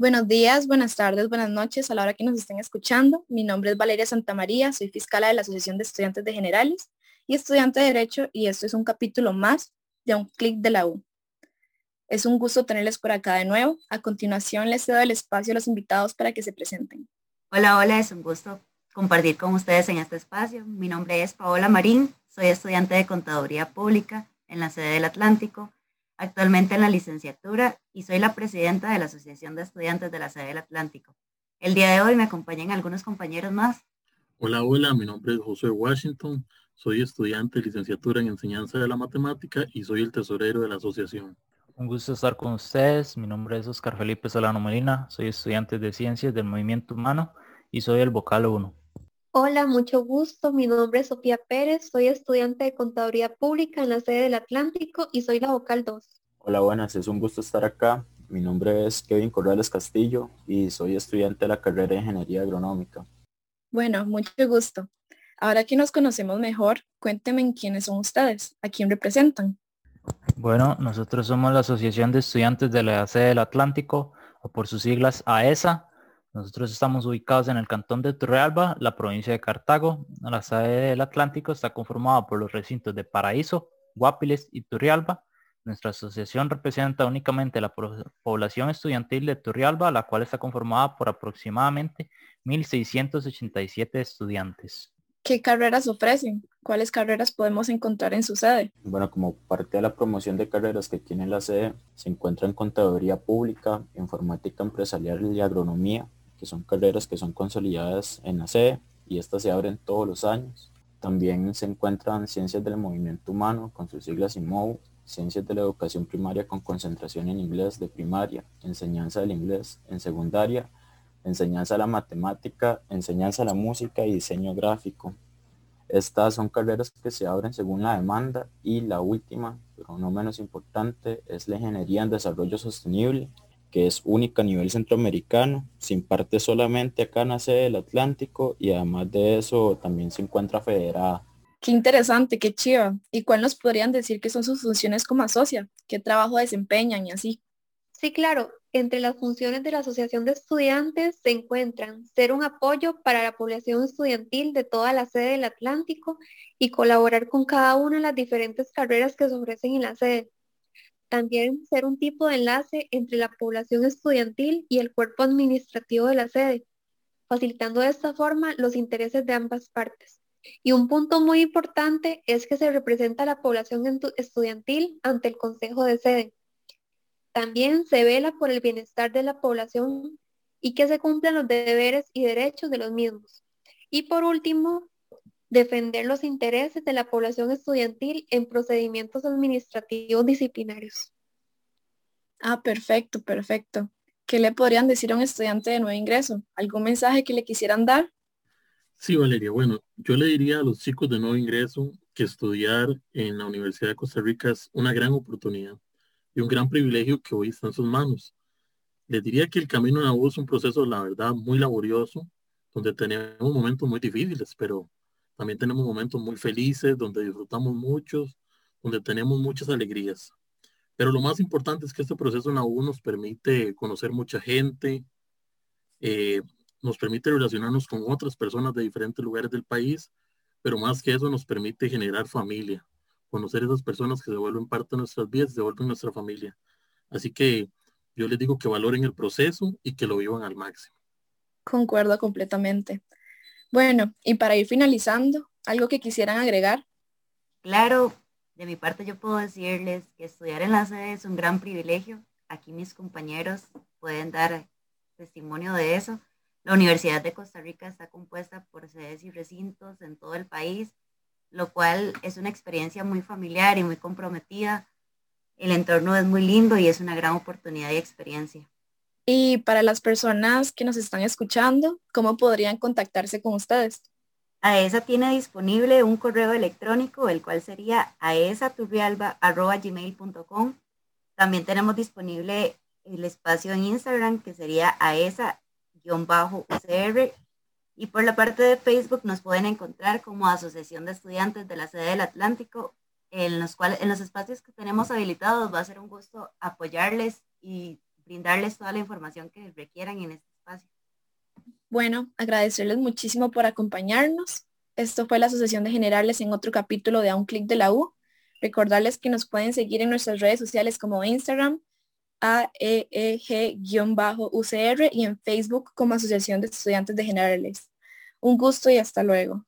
Buenos días, buenas tardes, buenas noches a la hora que nos estén escuchando. Mi nombre es Valeria Santamaría, soy fiscal de la Asociación de Estudiantes de Generales y estudiante de Derecho y esto es un capítulo más de Un Clic de la U. Es un gusto tenerles por acá de nuevo. A continuación les cedo el espacio a los invitados para que se presenten. Hola, hola, es un gusto compartir con ustedes en este espacio. Mi nombre es Paola Marín, soy estudiante de Contaduría Pública en la sede del Atlántico actualmente en la licenciatura y soy la presidenta de la Asociación de Estudiantes de la Sede del Atlántico. El día de hoy me acompañan algunos compañeros más. Hola, hola, mi nombre es José Washington, soy estudiante de licenciatura en enseñanza de la matemática y soy el tesorero de la asociación. Un gusto estar con ustedes, mi nombre es Oscar Felipe Solano Molina, soy estudiante de Ciencias del Movimiento Humano y soy el vocal 1. Hola, mucho gusto. Mi nombre es Sofía Pérez, soy estudiante de Contaduría Pública en la sede del Atlántico y soy la vocal 2. Hola, buenas, es un gusto estar acá. Mi nombre es Kevin Corrales Castillo y soy estudiante de la carrera de Ingeniería Agronómica. Bueno, mucho gusto. Ahora que nos conocemos mejor, cuéntenme quiénes son ustedes, a quién representan. Bueno, nosotros somos la Asociación de Estudiantes de la sede del Atlántico, o por sus siglas AESA, nosotros estamos ubicados en el cantón de Turrialba, la provincia de Cartago. La sede del Atlántico está conformada por los recintos de Paraíso, Guapiles y Turrialba. Nuestra asociación representa únicamente la población estudiantil de Turrialba, la cual está conformada por aproximadamente 1.687 estudiantes. ¿Qué carreras ofrecen? ¿Cuáles carreras podemos encontrar en su sede? Bueno, como parte de la promoción de carreras que tiene la sede, se encuentra en Contaduría Pública, Informática Empresarial y Agronomía, que son carreras que son consolidadas en la sede y estas se abren todos los años. También se encuentran ciencias del movimiento humano con sus siglas IMOU, ciencias de la educación primaria con concentración en inglés de primaria, enseñanza del inglés en secundaria, enseñanza de la matemática, enseñanza de la música y diseño gráfico. Estas son carreras que se abren según la demanda y la última, pero no menos importante, es la ingeniería en desarrollo sostenible que es única a nivel centroamericano, se imparte solamente acá en la sede del Atlántico y además de eso también se encuentra federada. Qué interesante, qué chiva. ¿Y cuál nos podrían decir que son sus funciones como asocia? ¿Qué trabajo desempeñan y así? Sí, claro. Entre las funciones de la Asociación de Estudiantes se encuentran ser un apoyo para la población estudiantil de toda la sede del Atlántico y colaborar con cada una de las diferentes carreras que se ofrecen en la sede también ser un tipo de enlace entre la población estudiantil y el cuerpo administrativo de la sede, facilitando de esta forma los intereses de ambas partes. Y un punto muy importante es que se representa a la población estudiantil ante el Consejo de Sede. También se vela por el bienestar de la población y que se cumplan los deberes y derechos de los mismos. Y por último, defender los intereses de la población estudiantil en procedimientos administrativos disciplinarios. Ah, perfecto, perfecto. ¿Qué le podrían decir a un estudiante de nuevo ingreso? ¿Algún mensaje que le quisieran dar? Sí, Valeria. Bueno, yo le diría a los chicos de nuevo ingreso que estudiar en la Universidad de Costa Rica es una gran oportunidad y un gran privilegio que hoy está en sus manos. Les diría que el camino de la U es un proceso, la verdad, muy laborioso, donde tenemos momentos muy difíciles, pero también tenemos momentos muy felices, donde disfrutamos muchos, donde tenemos muchas alegrías. Pero lo más importante es que este proceso en la nos permite conocer mucha gente, eh, nos permite relacionarnos con otras personas de diferentes lugares del país, pero más que eso nos permite generar familia, conocer esas personas que se vuelven parte de nuestras vidas, se vuelven nuestra familia. Así que yo les digo que valoren el proceso y que lo vivan al máximo. Concuerdo completamente. Bueno, y para ir finalizando, ¿algo que quisieran agregar? Claro, de mi parte yo puedo decirles que estudiar en la sede es un gran privilegio. Aquí mis compañeros pueden dar testimonio de eso. La Universidad de Costa Rica está compuesta por sedes y recintos en todo el país, lo cual es una experiencia muy familiar y muy comprometida. El entorno es muy lindo y es una gran oportunidad y experiencia. Y para las personas que nos están escuchando, ¿cómo podrían contactarse con ustedes? AESA tiene disponible un correo electrónico, el cual sería aesaturrialba.gmail.com. También tenemos disponible el espacio en Instagram, que sería aesa-ucr. Y por la parte de Facebook nos pueden encontrar como Asociación de Estudiantes de la Sede del Atlántico, en los cuales en los espacios que tenemos habilitados va a ser un gusto apoyarles y brindarles toda la información que requieran en este espacio. Bueno, agradecerles muchísimo por acompañarnos. Esto fue la Asociación de Generales en otro capítulo de A un clic de la U. Recordarles que nos pueden seguir en nuestras redes sociales como Instagram, AEEG-UCR y en Facebook como Asociación de Estudiantes de Generales. Un gusto y hasta luego.